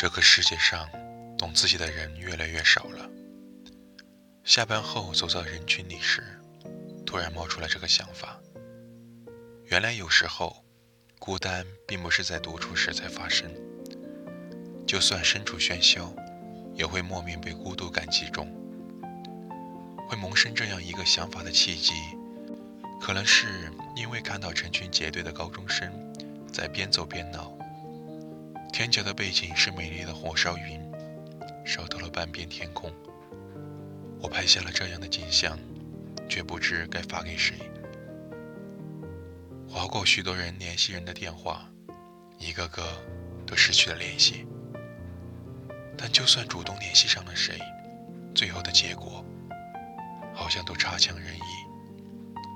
这个世界上，懂自己的人越来越少了。下班后走在人群里时，突然冒出了这个想法：原来有时候，孤单并不是在独处时才发生，就算身处喧嚣，也会莫名被孤独感击中。会萌生这样一个想法的契机，可能是因为看到成群结队的高中生在边走边闹。天角的背景是美丽的火烧云，烧透了半边天空。我拍下了这样的景象，却不知该发给谁。划过许多人联系人的电话，一个个都失去了联系。但就算主动联系上了谁，最后的结果好像都差强人意。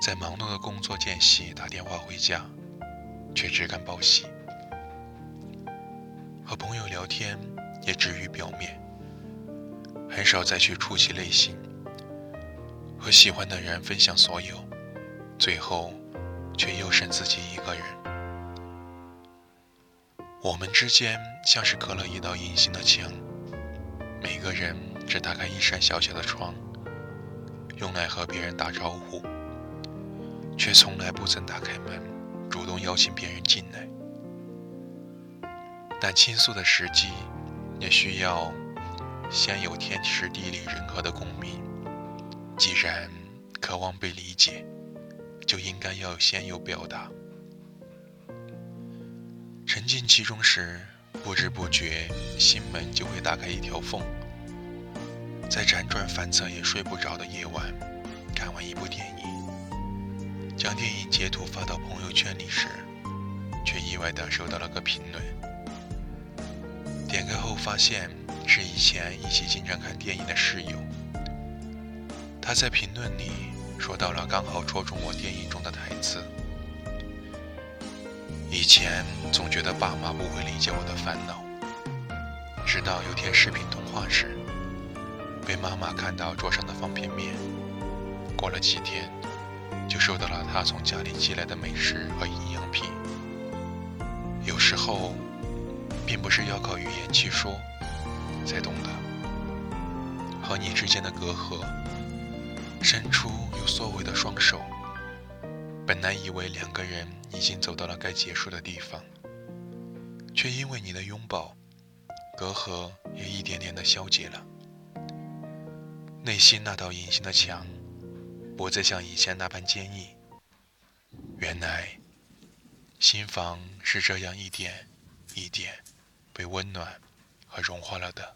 在忙碌的工作间隙打电话回家，却只敢报喜。和朋友聊天也止于表面，很少再去触及内心。和喜欢的人分享所有，最后却又剩自己一个人。我们之间像是隔了一道隐形的墙，每个人只打开一扇小小的窗，用来和别人打招呼，却从来不曾打开门，主动邀请别人进来。但倾诉的时机，也需要先有天时地利人和的共鸣。既然渴望被理解，就应该要先有表达。沉浸其中时，不知不觉心门就会打开一条缝。在辗转反侧也睡不着的夜晚，看完一部电影，将电影截图发到朋友圈里时，却意外地收到了个评论。点开后发现是以前一起经常看电影的室友，他在评论里说到了刚好戳中我电影中的台词。以前总觉得爸妈不会理解我的烦恼，直到有天视频通话时，被妈妈看到桌上的方便面，过了几天，就收到了她从家里寄来的美食和营养品。有时候。并不是要靠语言去说才懂的，和你之间的隔阂，伸出有缩尾的双手，本来以为两个人已经走到了该结束的地方，却因为你的拥抱，隔阂也一点点的消解了，内心那道隐形的墙，不再像以前那般坚硬。原来，心房是这样一点一点。被温暖和融化了的，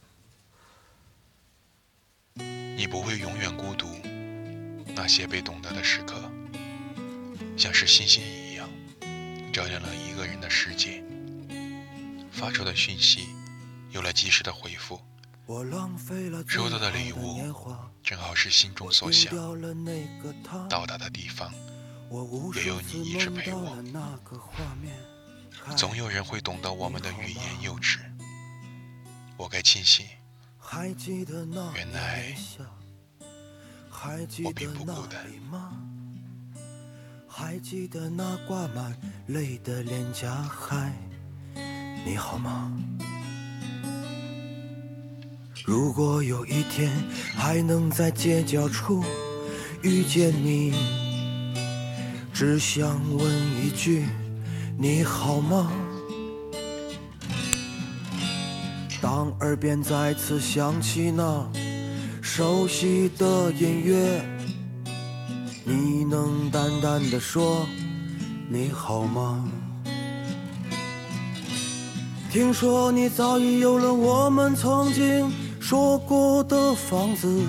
你不会永远孤独。那些被懂得的时刻，像是星星一样，照亮了一个人的世界。发出的讯息有了及时的回复，收到的礼物正好是心中所想。到达的地方，也有你一直陪我。总有人会懂得我们的欲言又止，我该庆幸。原来我并不孤单。还记得那挂满泪的脸颊，还你好吗？如果有一天还能在街角处遇见你，只想问一句。你好吗？当耳边再次响起那熟悉的音乐，你能淡淡的说你好吗？听说你早已有了我们曾经说过的房子，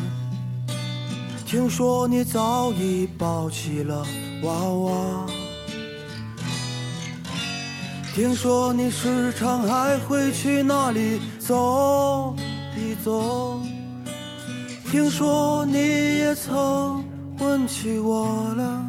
听说你早已抱起了娃娃。听说你时常还会去那里走一走。听说你也曾问起我了。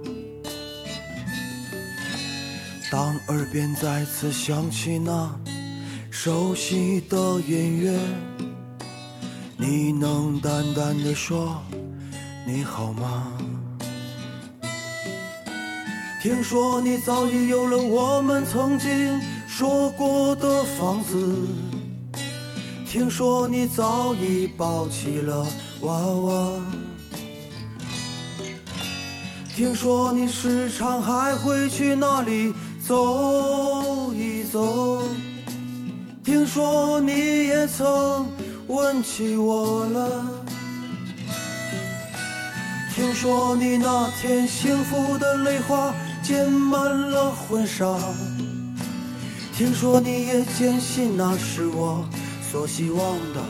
当耳边再次响起那熟悉的音乐，你能淡淡的说你好吗？听说你早已有了我们曾经说过的房子，听说你早已抱起了娃娃，听说你时常还会去那里。走一走，听说你也曾问起我了。听说你那天幸福的泪花溅满了婚纱。听说你也坚信那是我所希望的。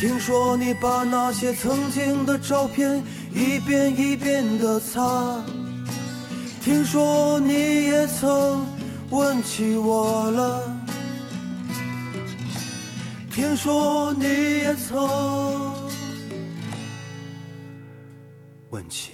听说你把那些曾经的照片一遍一遍的擦。听说你也曾问起我了，听说你也曾问起。